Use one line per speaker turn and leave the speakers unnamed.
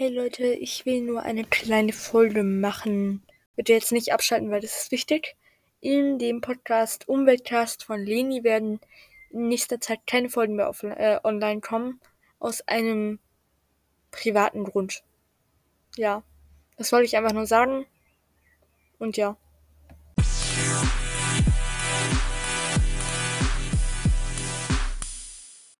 Hey Leute, ich will nur eine kleine Folge machen. Bitte jetzt nicht abschalten, weil das ist wichtig. In dem Podcast Umweltcast von Leni werden in nächster Zeit keine Folgen mehr auf, äh, online kommen. Aus einem privaten Grund. Ja, das wollte ich einfach nur sagen. Und ja.